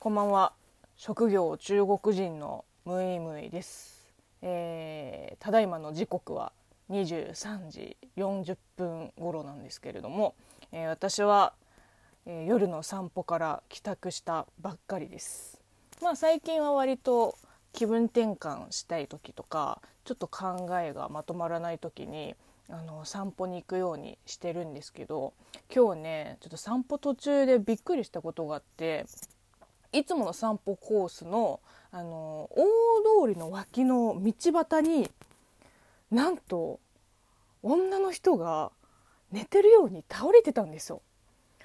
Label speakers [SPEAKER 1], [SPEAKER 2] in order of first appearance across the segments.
[SPEAKER 1] こんばんは。職業中国人のムイムイです、えーただいまの時刻は23時40分頃なんですけれども、えー私は、えー夜の散歩から帰宅したばっかりです。まあ最近は割と気分転換したい時とかちょっと考えがまとまらない時にあの散歩に行くようにしてるんですけど今日ねちょっと散歩途中でびっくりしたことがあっていつもの散歩コースのあの大通りの脇の道端になんと女の人が寝てるように倒れてたんですよ。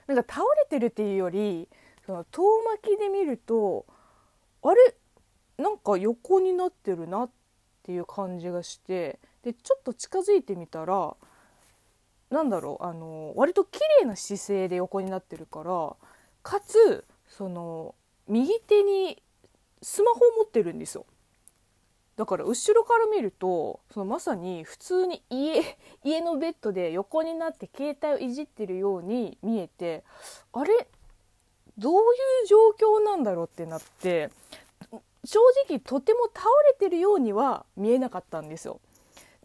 [SPEAKER 1] なんか倒れてるっていうよりその遠巻きで見るとあれ？なんか横になってるなっていう感じがしてでちょっと近づいてみたらなんだろうあの割と綺麗な姿勢で横になってるからかつその右手にスマホを持ってるんですよだから後ろから見るとそのまさに普通に家 家のベッドで横になって携帯をいじってるように見えてあれどういう状況なんだろうってなって正直とても倒れてるようには見えなかったんですよ。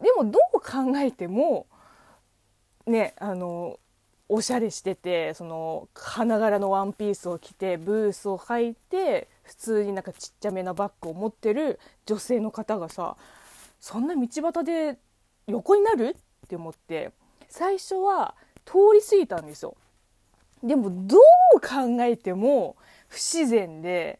[SPEAKER 1] でもどう考えてもねあのおしゃれしててその花柄のワンピースを着てブースを履いて普通になんかちっちゃめなバッグを持ってる女性の方がさそんな道端で横になる？って思って最初は通り過ぎたんですよ。でもどう考えても不自然で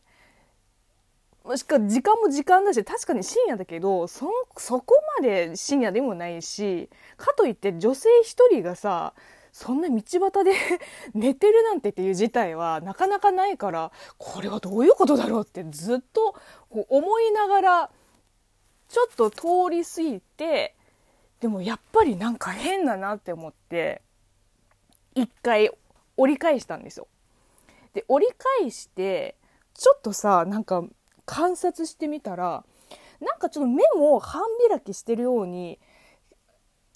[SPEAKER 1] しか時間も時間だし確かに深夜だけどそそこまで深夜でもないしかといって女性一人がさそんな道端で 寝てるなんてっていう事態はなかなかないからこれはどういうことだろうってずっとこう思いながらちょっと通り過ぎてでもやっぱりなんか変だなって思って一回折り返したんですよ。で折り返してちょっとさなんか観察してみたらなんかちょっと目も半開きしてるように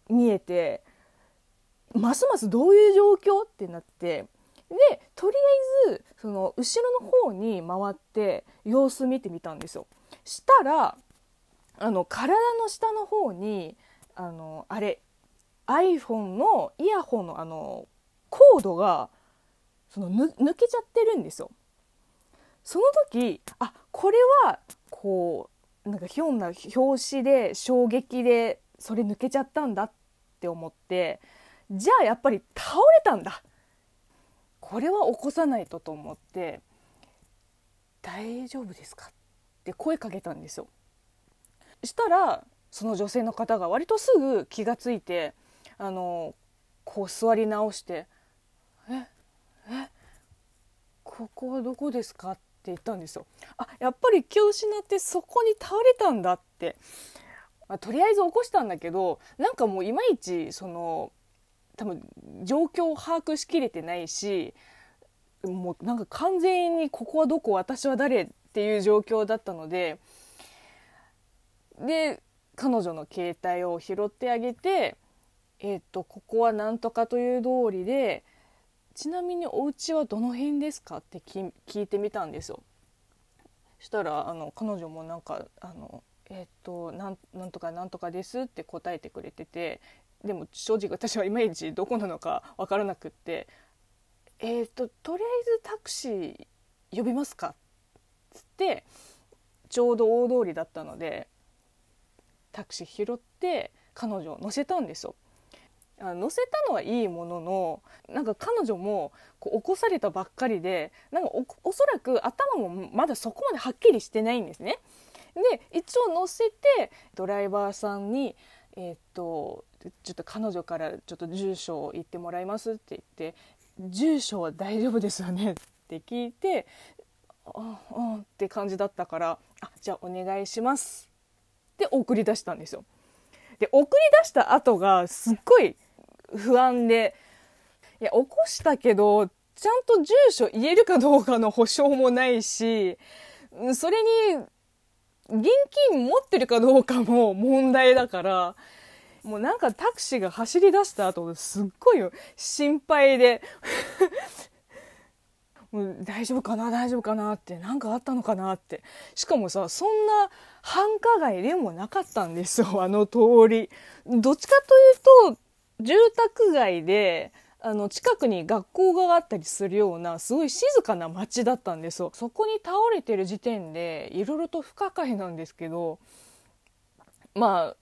[SPEAKER 1] 見えてますますどういう状況？ってなってでとりあえずその後ろの方に回って様子見てみたんですよ。したらあの体の下の方にあのあれ iPhone のイヤホンのあのコードがそのぬ抜けちゃってるんですよ。その時あこれはこうなんかひょんな拍子で衝撃でそれ抜けちゃったんだって思ってじゃあやっぱり倒れたんだこれは起こさないとと思って「大丈夫ですか?」って声かけたんですよ。したらその女性の方が割とすぐ気がついてあのこう座り直して「ええここはどこですか?」って言ったんですよ。あやっぱり気を失ってそこに倒れたんだって、まあとりあえず起こしたんだけどなんかもういまいちその多分状況を把握しきれてないしもうなんか完全にここはどこ私は誰っていう状況だったのでで彼女の携帯を拾ってあげて、えっとここはなんとかという通りでちなみにお家はどの辺ですかって聞聞いてみたんですよ。したらあの彼女もなんかあのえっ、となんなんとかなんとかですって答えてくれててでも正直私はいまいちどこなのか分からなくって「えっ、ととりあえずタクシー呼びますか?」っつってちょうど大通りだったのでタクシー拾って彼女を乗せたんですよ。あ乗せたのはいいもののなんか彼女もこう起こされたばっかりでなんかおおそらく頭もまだそこまではっきりしてないんですね。で一応乗せてドライバーさんに「えーっとちょっと彼女からちょっと住所を言ってもらいます」って言って「住所は大丈夫ですよね」って聞いて「ああ」って感じだったから「あじゃあお願いします」って送り出したんですよ。で送り出した後がすっごい不安でいや起こしたけどちゃんと住所言えるかどうかの保証もないしそれに現金持ってるかどうかも問題だからもうなんかタクシーが走り出した後すっごい心配で もう大丈夫かな大丈夫かなって何かあったのかなって。しかもさそんな繁華街でもなかったんですよあの通り。どっちかというと住宅街であの近くに学校があったりするようなすごい静かな街だったんですよ。そこに倒れてる時点でいろいろと不可解なんですけどま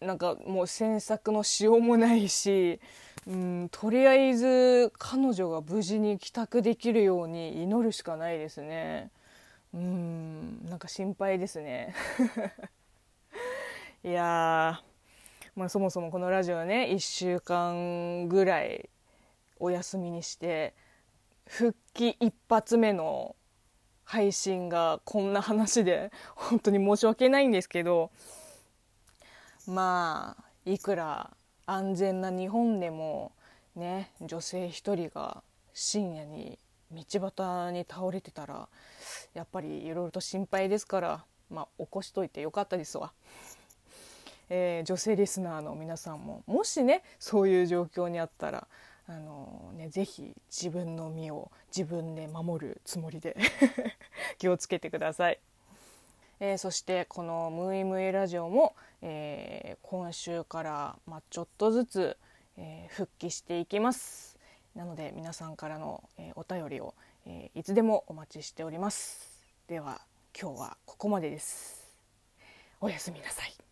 [SPEAKER 1] あなんかもう詮索のしようもないしうん、とりあえず彼女が無事に帰宅できるように祈るしかないですね。うんなんか心配ですね。いやまあ、そもそもこのラジオね1週間ぐらいお休みにして復帰一発目の配信がこんな話で本当に申し訳ないんですけどまあいくら安全な日本でもね女性一人が深夜に道端に倒れてたらやっぱりいろいろと心配ですからまあ起こしといてよかったですわ。えー、女性リスナーの皆さんももしねそういう状況にあったらあのね、ぜひ自分の身を自分で守るつもりで 気をつけてください。えー、そしてこの「ムイムイラジオも」えー、今週から、まあ、ちょっとずつ、えー、復帰していきます。なので皆さんからの、えお便りを、えいつでもお待ちしております。では今日はここまでです。おやすみなさい。